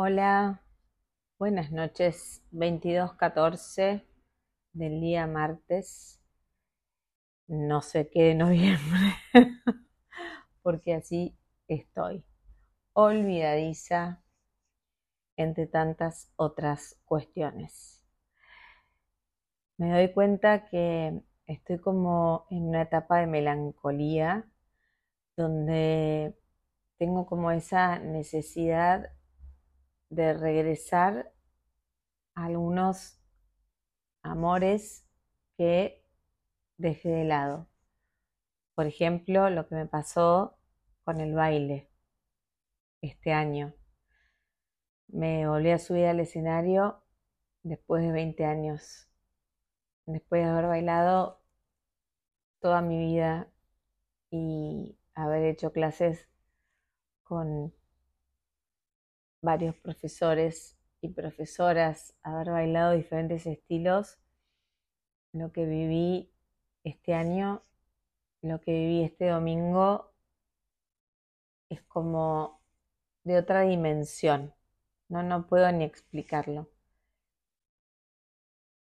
Hola, buenas noches, 22.14 del día martes, no sé qué de noviembre, porque así estoy, olvidadiza entre tantas otras cuestiones. Me doy cuenta que estoy como en una etapa de melancolía, donde tengo como esa necesidad de regresar a algunos amores que dejé de lado. Por ejemplo, lo que me pasó con el baile este año. Me volví a subir al escenario después de 20 años, después de haber bailado toda mi vida y haber hecho clases con varios profesores y profesoras, haber bailado diferentes estilos, lo que viví este año, lo que viví este domingo, es como de otra dimensión. No, no puedo ni explicarlo.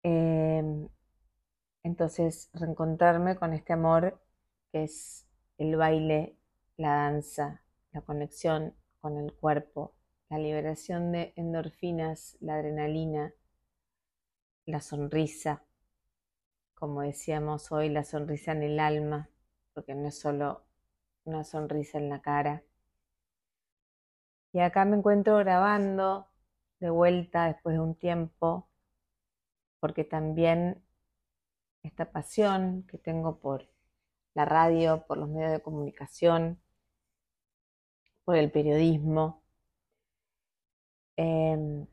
Em, entonces, reencontrarme con este amor que es el baile, la danza, la conexión con el cuerpo, la liberación de endorfinas, la adrenalina, la sonrisa, como decíamos hoy, la sonrisa en el alma, porque no es solo una sonrisa en la cara. Y acá me encuentro grabando de vuelta después de un tiempo, porque también esta pasión que tengo por la radio, por los medios de comunicación, por el periodismo, Em,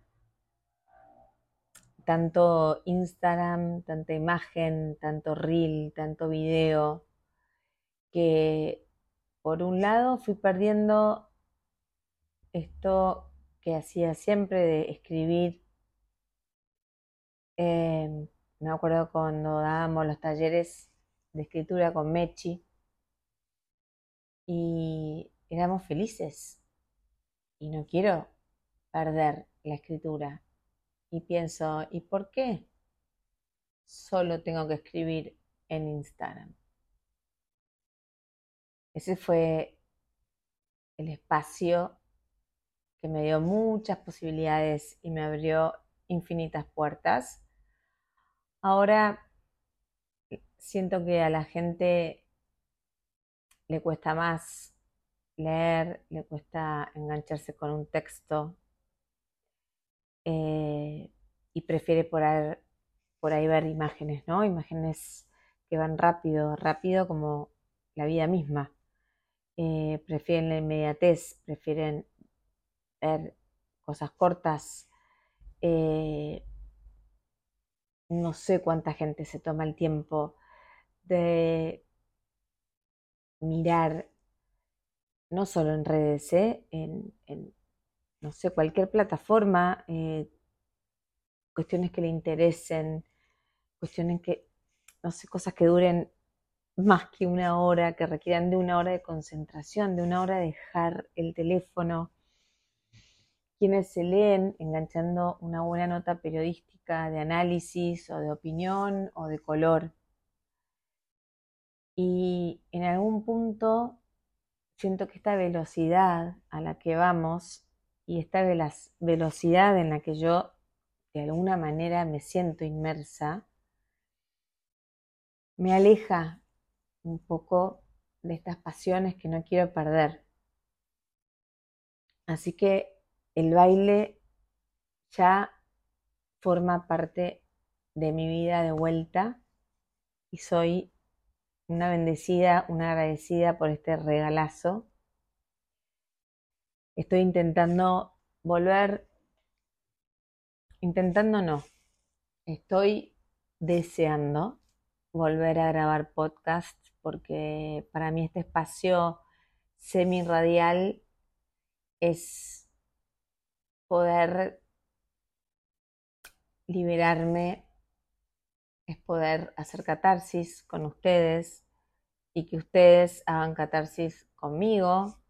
tanto Instagram, tanta imagen, tanto reel, tanto video, que por un lado fui perdiendo esto que hacía siempre de escribir. Em, me acuerdo cuando dábamos los talleres de escritura con Mechi y éramos felices. Y no quiero perder la escritura. Y pienso, ¿y por qué solo tengo que escribir en Instagram? Ese fue el espacio que me dio muchas posibilidades y me abrió infinitas puertas. Ahora siento que a la gente le cuesta más leer, le cuesta engancharse con un texto, eh, y prefiere por ahí, por ahí ver imágenes, ¿no? Imágenes que van rápido, rápido como la vida misma. Eh, prefieren la inmediatez, prefieren ver cosas cortas. Eh, no sé cuánta gente se toma el tiempo de mirar, no solo en redes, en, en no sé, cualquier plataforma, eh, cuestiones que le interesen, cuestiones que, no sé, cosas que duren más que una hora, que requieran de una hora de concentración, de una hora de dejar el teléfono. Quienes se leen enganchando una buena nota periodística de análisis o de opinión o de color. Y en algún punto siento que esta velocidad a la que vamos y esta velocidad en la que yo de alguna manera me siento inmersa, me aleja un poco de estas pasiones que no quiero perder. Así que el baile ya forma parte de mi vida de vuelta y soy una bendecida, una agradecida por este regalazo Estoy intentando volver, intentando no, estoy deseando volver a grabar podcast porque para mí este espacio semi-radial es poder liberarme, es poder hacer catarsis con ustedes y que ustedes hagan catarsis conmigo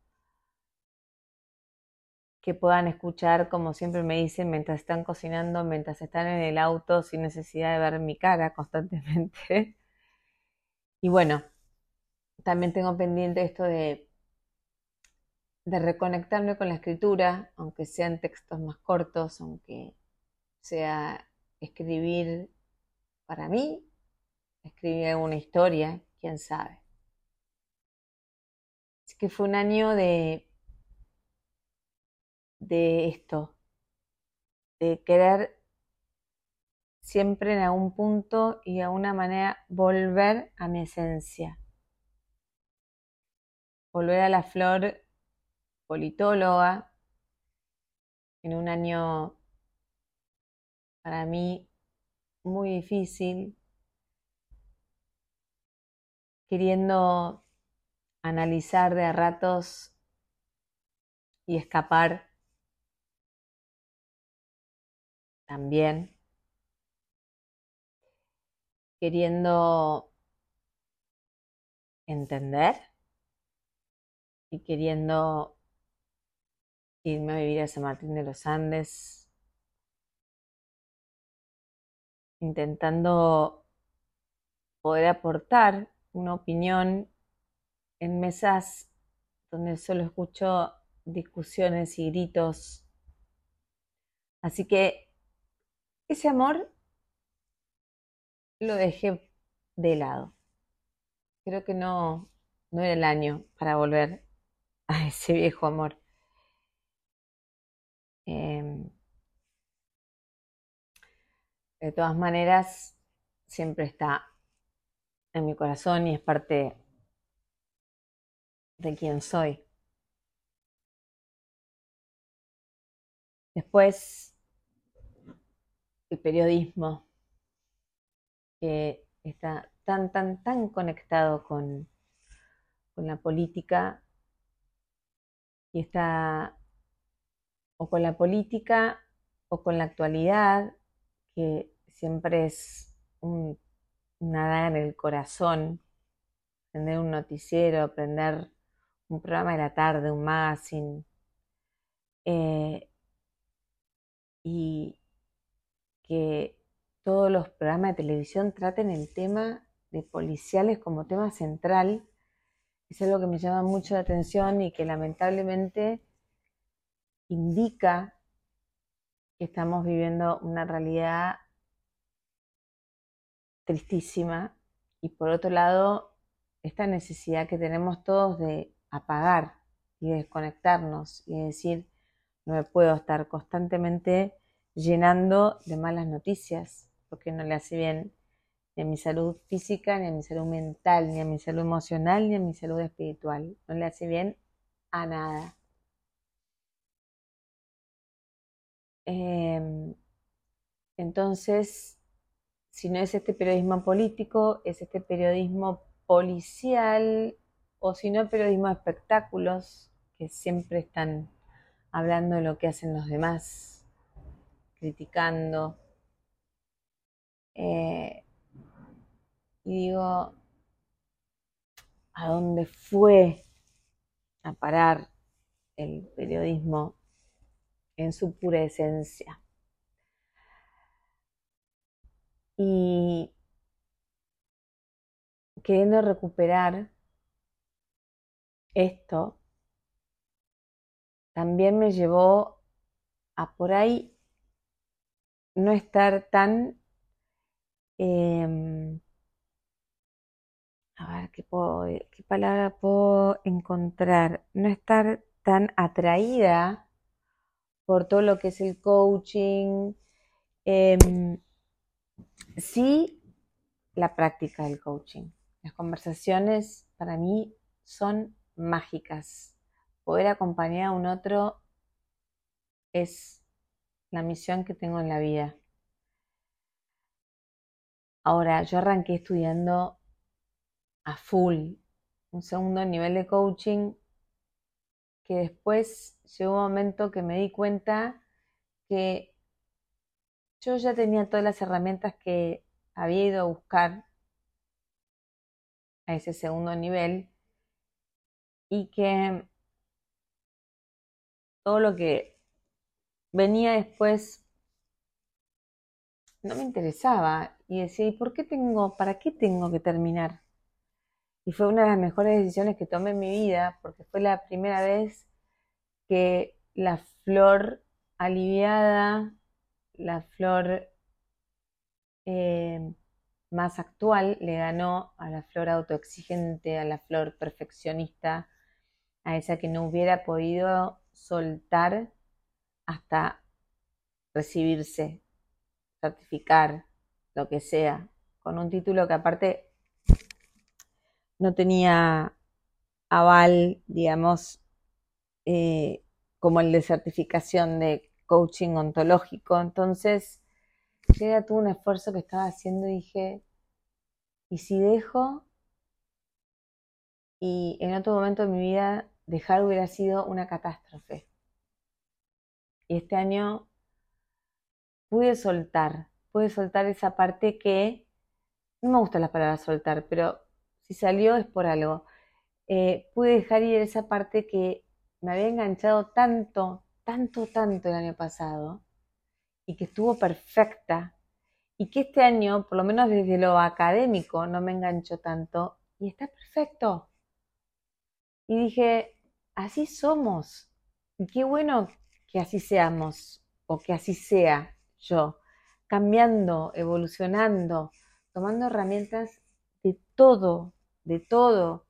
que puedan escuchar, como siempre me dicen, mientras están cocinando, mientras están en el auto, sin necesidad de ver mi cara constantemente. Y bueno, también tengo pendiente esto de, de reconectarme con la escritura, aunque sean textos más cortos, aunque sea escribir para mí, escribir una historia, quién sabe. Así que fue un año de de esto, de querer siempre en algún punto y de alguna manera volver a mi esencia, volver a la flor politóloga en un año para mí muy difícil, queriendo analizar de a ratos y escapar también queriendo entender y queriendo irme a vivir a San Martín de los Andes, intentando poder aportar una opinión en mesas donde solo escucho discusiones y gritos. Así que ese amor lo dejé de lado. Creo que no, no era el año para volver a ese viejo amor. Em, de todas maneras, siempre está en mi corazón y es parte de quien soy. Después el periodismo, que está tan, tan, tan conectado con, con la política y está o con la política o con la actualidad, que siempre es un, una en el corazón, aprender un noticiero, aprender un programa de la tarde, un magazine. Eh, y, que todos los programas de televisión traten el tema de policiales como tema central. Es algo que me llama mucho la atención y que lamentablemente indica que estamos viviendo una realidad tristísima y por otro lado esta necesidad que tenemos todos de apagar y desconectarnos y decir no me puedo estar constantemente llenando de malas noticias, porque no le hace bien ni a mi salud física, ni a mi salud mental, ni a mi salud emocional, ni a mi salud espiritual. No le hace bien a nada. Em, entonces, si no es este periodismo político, es este periodismo policial, o si no, periodismo de espectáculos, que siempre están hablando de lo que hacen los demás criticando. Eh, y digo, ¿a dónde fue a parar el periodismo en su pura esencia? Y queriendo recuperar esto, también me llevó a por ahí no estar tan... Em, a ver, ¿qué, ¿qué palabra puedo encontrar? No estar tan atraída por todo lo que es el coaching. Em, sí, la práctica del coaching. Las conversaciones para mí son mágicas. Poder acompañar a un otro es la misión que tengo en la vida. Ahora, yo arranqué estudiando a full, un segundo nivel de coaching, que después llegó un momento que me di cuenta que yo ya tenía todas las herramientas que había ido a buscar a ese segundo nivel y que todo lo que venía después, no me interesaba y decía, ¿y por qué tengo, para qué tengo que terminar? Y fue una de las mejores decisiones que tomé en mi vida porque fue la primera vez que la flor aliviada, la flor eh, más actual le ganó a la flor autoexigente, a la flor perfeccionista, a esa que no hubiera podido soltar hasta recibirse, certificar, lo que sea, con un título que aparte no tenía aval, digamos, eh, como el de certificación de coaching ontológico. Entonces, era todo un esfuerzo que estaba haciendo y dije, ¿y si dejo? Y en otro momento de mi vida dejar hubiera sido una catástrofe. Y este año pude soltar, pude soltar esa parte que, no me gusta la palabra soltar, pero si salió es por algo. Eh, pude dejar ir esa parte que me había enganchado tanto, tanto, tanto el año pasado y que estuvo perfecta y que este año, por lo menos desde lo académico, no me enganchó tanto y está perfecto. Y dije, así somos. Y qué bueno que así seamos o que así sea yo, cambiando, evolucionando, tomando herramientas de todo, de todo,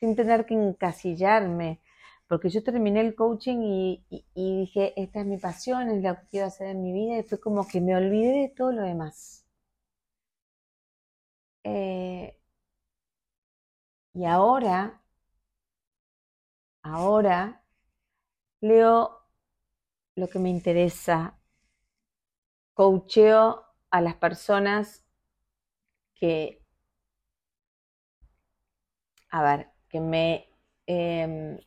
sin tener que encasillarme, porque yo terminé el coaching y, dije, esta es mi pasión, es lo que quiero hacer en mi vida, y fue como que me olvidé de todo lo demás. Eh, y ahora, ahora leo lo que me interesa, coacheo a las personas que, a ver, que me... Em,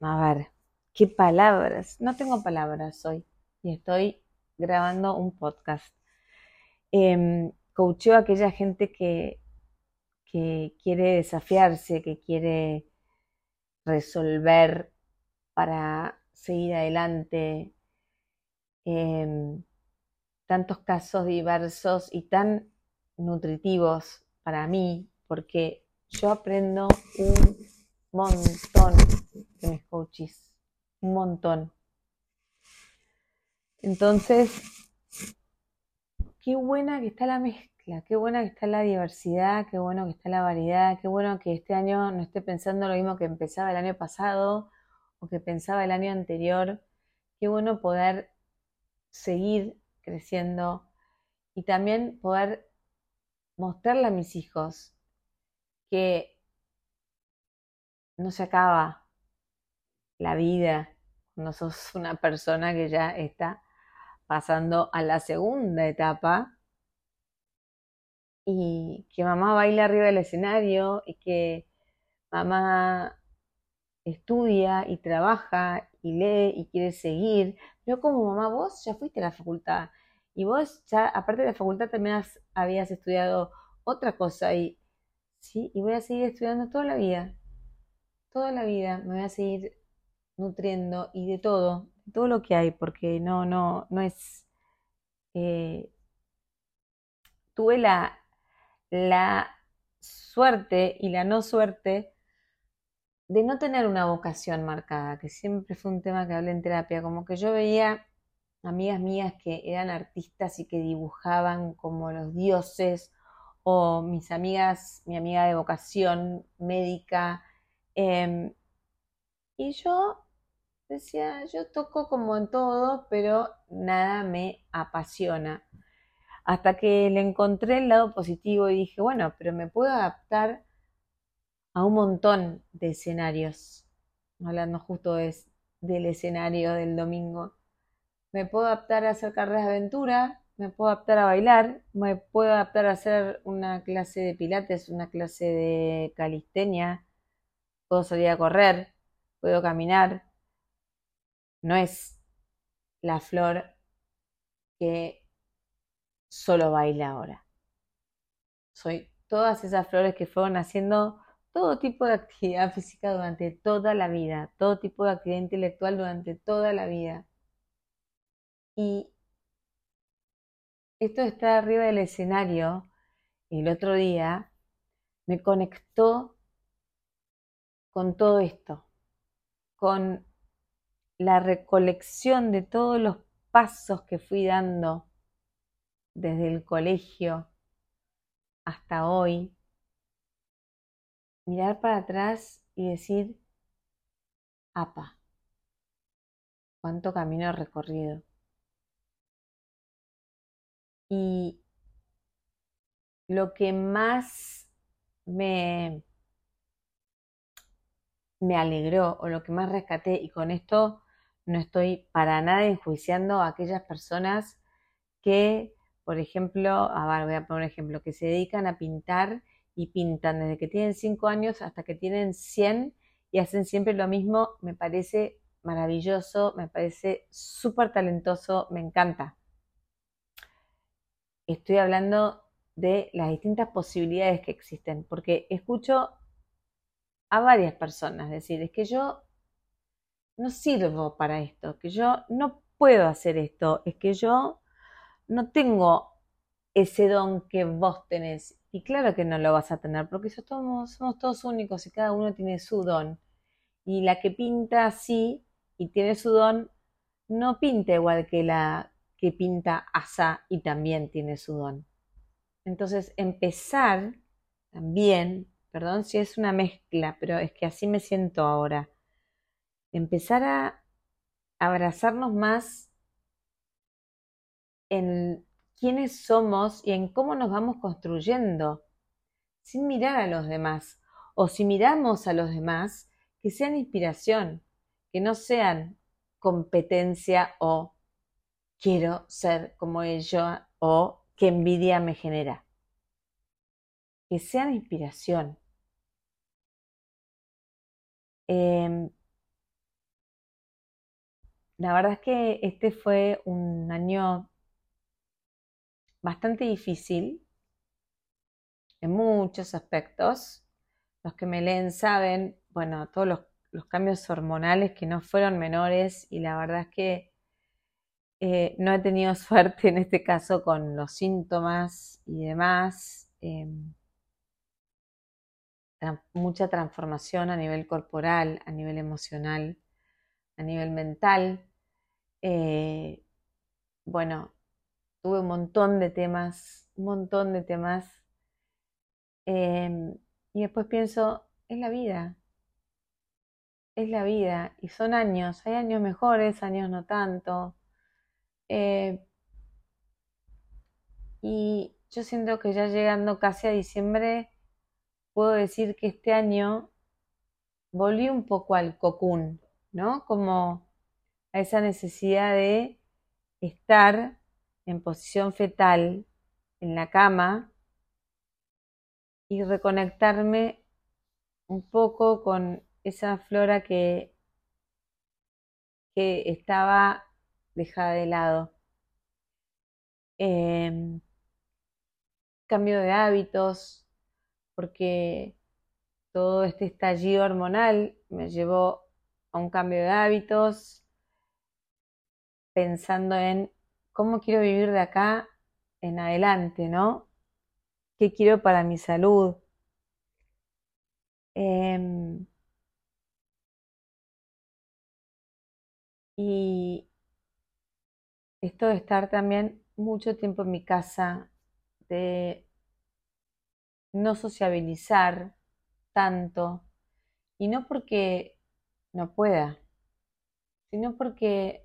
a ver, ¿qué palabras? No tengo palabras hoy y estoy grabando un podcast. Eh, a aquella gente que, que quiere desafiarse, que quiere resolver para seguir adelante. Em, tantos casos diversos y tan nutritivos para mí, porque yo aprendo un montón de mis coaches, un montón. Entonces, qué buena que está la mezcla, qué buena que está la diversidad, qué bueno que está la variedad, qué bueno que este año no esté pensando lo mismo que empezaba el año pasado que pensaba el año anterior. Qué bueno poder seguir creciendo y también poder mostrarle a mis hijos que no se acaba la vida cuando sos una persona que ya está pasando a la segunda etapa y que mamá baila arriba del escenario y que mamá estudia y trabaja y lee y quiere seguir, pero como mamá vos ya fuiste a la facultad y vos ya aparte de la facultad también habías estudiado otra cosa y sí, y voy a seguir estudiando toda la vida toda la vida me voy a seguir nutriendo y de todo, de todo lo que hay, porque no, no, no es. Eh, tuve la, la suerte y la no suerte de no tener una vocación marcada, que siempre fue un tema que hablé en terapia, como que yo veía amigas mías que eran artistas y que dibujaban como los dioses, o mis amigas, mi amiga de vocación médica, Em, y yo decía, yo toco como en todo, pero nada me apasiona. Hasta que le encontré el lado positivo y dije, bueno, pero me puedo adaptar a un montón de escenarios. Hablando justo es del escenario del domingo. Me puedo adaptar a hacer carreras de aventura, me puedo adaptar a bailar, me puedo adaptar a hacer una clase de pilates, una clase de calistenia, puedo salir a correr, puedo caminar. No es la flor que solo baila ahora. Soy todas esas flores que fueron haciendo todo tipo de actividad física durante toda la vida, todo tipo de actividad intelectual durante toda la vida. Y esto de estar arriba del escenario el otro día me conectó con todo esto, con la recolección de todos los pasos que fui dando desde el colegio hasta hoy, mirar para atrás y decir, apa, cuánto camino recorrido. Y lo que más me, me alegró o lo que más rescaté, y con esto no estoy para nada enjuiciando a aquellas personas que, por ejemplo, a ver, voy a poner un ejemplo, que se dedican a pintar y pintan desde que tienen 5 años hasta que tienen 100 y hacen siempre lo mismo, me parece maravilloso, me parece súper talentoso, me encanta. Estoy hablando de las distintas posibilidades que existen, porque escucho a varias personas decir, es que yo no sirvo para esto, que yo no puedo hacer esto, es que yo no tengo ese don que vos tenés. Y claro que no lo vas a tener, porque somos, todos únicos y cada uno tiene su don. Y la que pinta así y tiene su don, no pinta igual que la que pinta asa y también tiene su don. Entonces, empezar también, perdón si es una mezcla, pero es que así me siento ahora, empezar a abrazarnos más en quiénes somos y en cómo nos vamos construyendo, sin mirar a los demás. O si miramos a los demás, que sean inspiración, que no sean competencia o quiero ser como ellos o qué envidia me genera. Que sean inspiración. Em, la verdad es que este fue un año bastante difícil en muchos aspectos. Los que me leen saben, bueno, todos los, cambios hormonales que no fueron menores y la verdad es que eh, no he tenido suerte en este caso con los síntomas y demás. Em, mucha transformación a nivel corporal, a nivel emocional, a nivel mental. Eh, bueno, tuve un montón de temas, un montón de temas. Em, y después pienso, es la vida, es la vida. Y son años, hay años mejores, años no tanto. Eh, y yo siento que ya llegando casi a diciembre, puedo decir que este año volví un poco al cocún, ¿no? Como a esa necesidad de estar en posición fetal en la cama y reconectarme un poco con esa flora que, que estaba dejada de lado. Em, cambio de hábitos, porque todo este estallido hormonal me llevó a un cambio de hábitos, pensando en cómo quiero vivir de acá en adelante, ¿no? ¿Qué quiero para mi salud? Em, y esto de estar también mucho tiempo en mi casa, de no sociabilizar tanto, y no porque no pueda, sino porque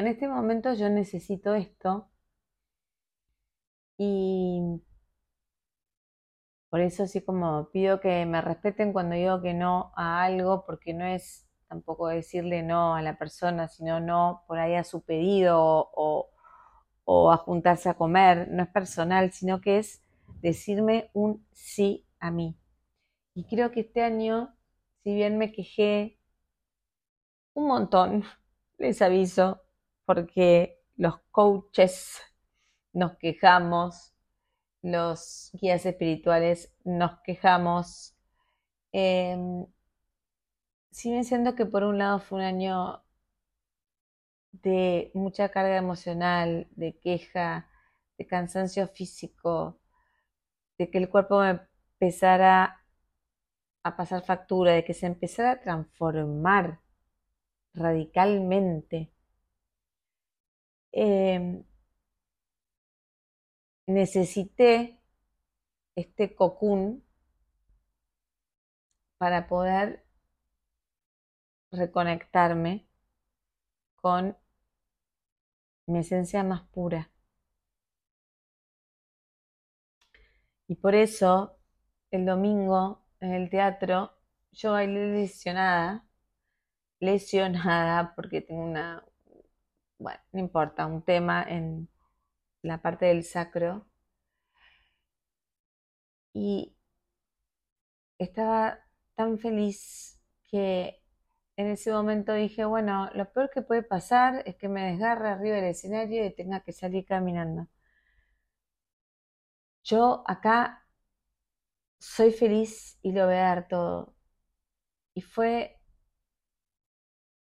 en este momento yo necesito esto y por eso así como pido que me respeten cuando digo que no a algo, porque no es tampoco decirle no a la persona, sino no por ahí a su pedido o, o a juntarse a comer, no es personal, sino que es decirme un sí a mí. Y creo que este año, si bien me quejé un montón, les aviso, porque los coaches nos quejamos, los guías espirituales nos quejamos. Eh, si bien que por un lado fue un año de mucha carga emocional, de queja, de cansancio físico, de que el cuerpo empezara a pasar factura, de que se empezara a transformar radicalmente. Em, necesité este cocún para poder reconectarme con mi esencia más pura. Y por eso el domingo en el teatro yo bailé lesionada, lesionada porque tengo una, bueno, no importa, un tema en la parte del sacro. Y estaba tan feliz que en ese momento dije, bueno, lo peor que puede pasar es que me desgarre arriba del escenario y tenga que salir caminando. Yo acá soy feliz y lo voy a dar todo. Y fue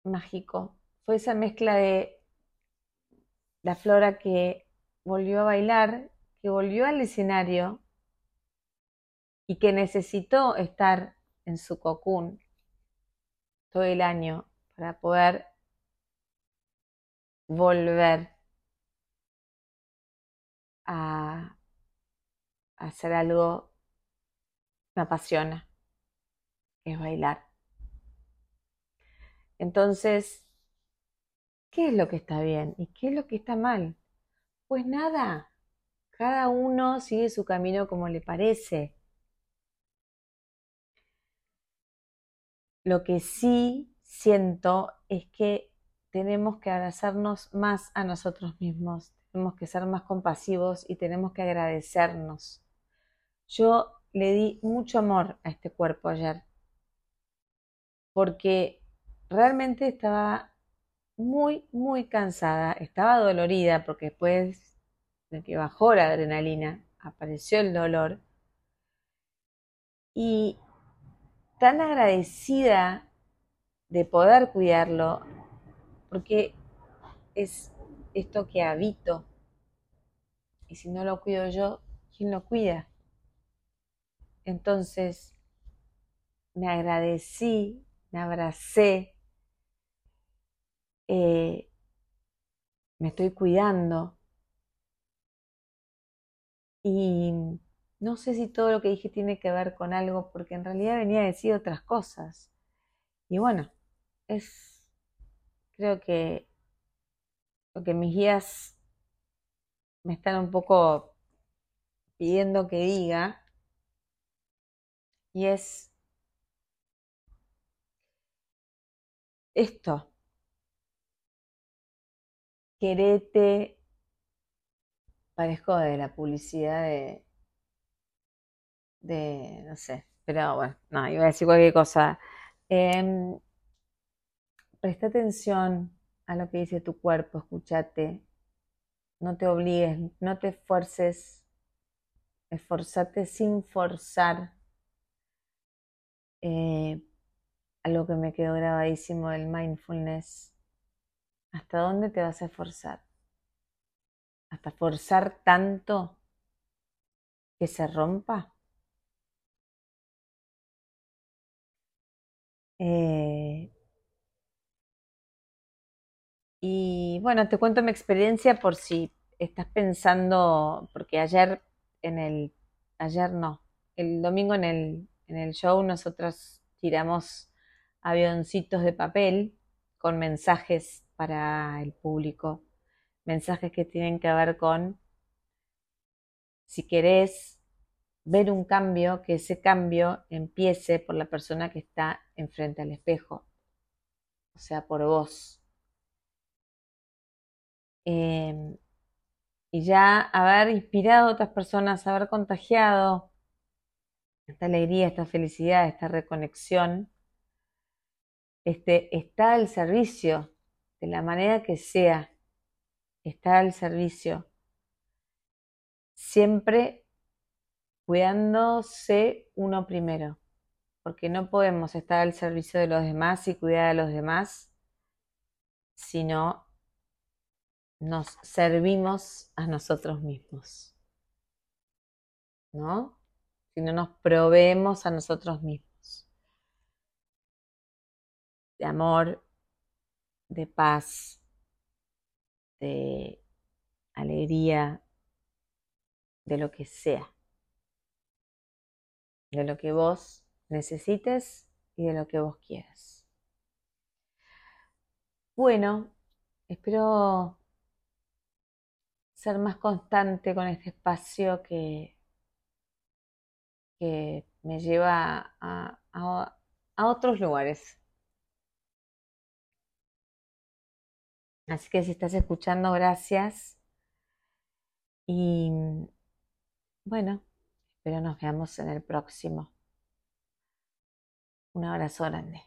mágico. Fue esa mezcla de la flora que volvió a bailar, que volvió al escenario y que necesitó estar en su cocún todo el año para poder volver a, hacer algo que me apasiona, es bailar. Entonces, ¿qué es lo que está bien y qué es lo que está mal? Pues nada, cada uno sigue su camino como le parece. Lo que sí siento es que tenemos que abrazarnos más a nosotros mismos, tenemos que ser más compasivos y tenemos que agradecernos. Yo le di mucho amor a este cuerpo ayer, porque realmente estaba muy, muy cansada, estaba dolorida, porque después de que bajó la adrenalina, apareció el dolor. Y tan agradecida de poder cuidarlo, porque es esto que habito. Y si no lo cuido yo, ¿quién lo cuida? Entonces, me agradecí, me abracé, eh, me estoy cuidando. Y no sé si todo lo que dije tiene que ver con algo, porque en realidad venía a decir otras cosas. Y bueno, es, creo que lo que mis guías me están un poco pidiendo que diga, y es esto, querete, parezco de la publicidad de, de, no sé, pero bueno, no, iba a decir cualquier cosa. Em, presta atención a lo que dice tu cuerpo, escúchate, no te obligues, no te esfuerces, esforzate sin forzar. Eh, algo que me quedó grabadísimo del mindfulness. ¿Hasta dónde te vas a esforzar? ¿Hasta forzar tanto que se rompa? Eh, y bueno, te cuento mi experiencia por si estás pensando, porque ayer en el, ayer no, el domingo en el, en el show nosotros tiramos avioncitos de papel con mensajes para el público, mensajes que tienen que ver con si querés ver un cambio, que ese cambio empiece por la persona que está enfrente al espejo, o sea, por vos. Em, y ya haber inspirado a otras personas, haber contagiado esta alegría, esta felicidad, esta reconexión, este, está al servicio de la manera que sea, está al servicio. Siempre cuidándose uno primero, porque no podemos estar al servicio de los demás y cuidar a los demás si no nos servimos a nosotros mismos. ¿No? Si no nos proveemos a nosotros mismos. De amor, de paz, de alegría, de lo que sea. De lo que vos necesites y de lo que vos quieras. Bueno, espero ser más constante con este espacio que, que me lleva a, a otros lugares. Así que si estás escuchando, gracias. Y bueno, espero nos veamos en el próximo. Un abrazo grande.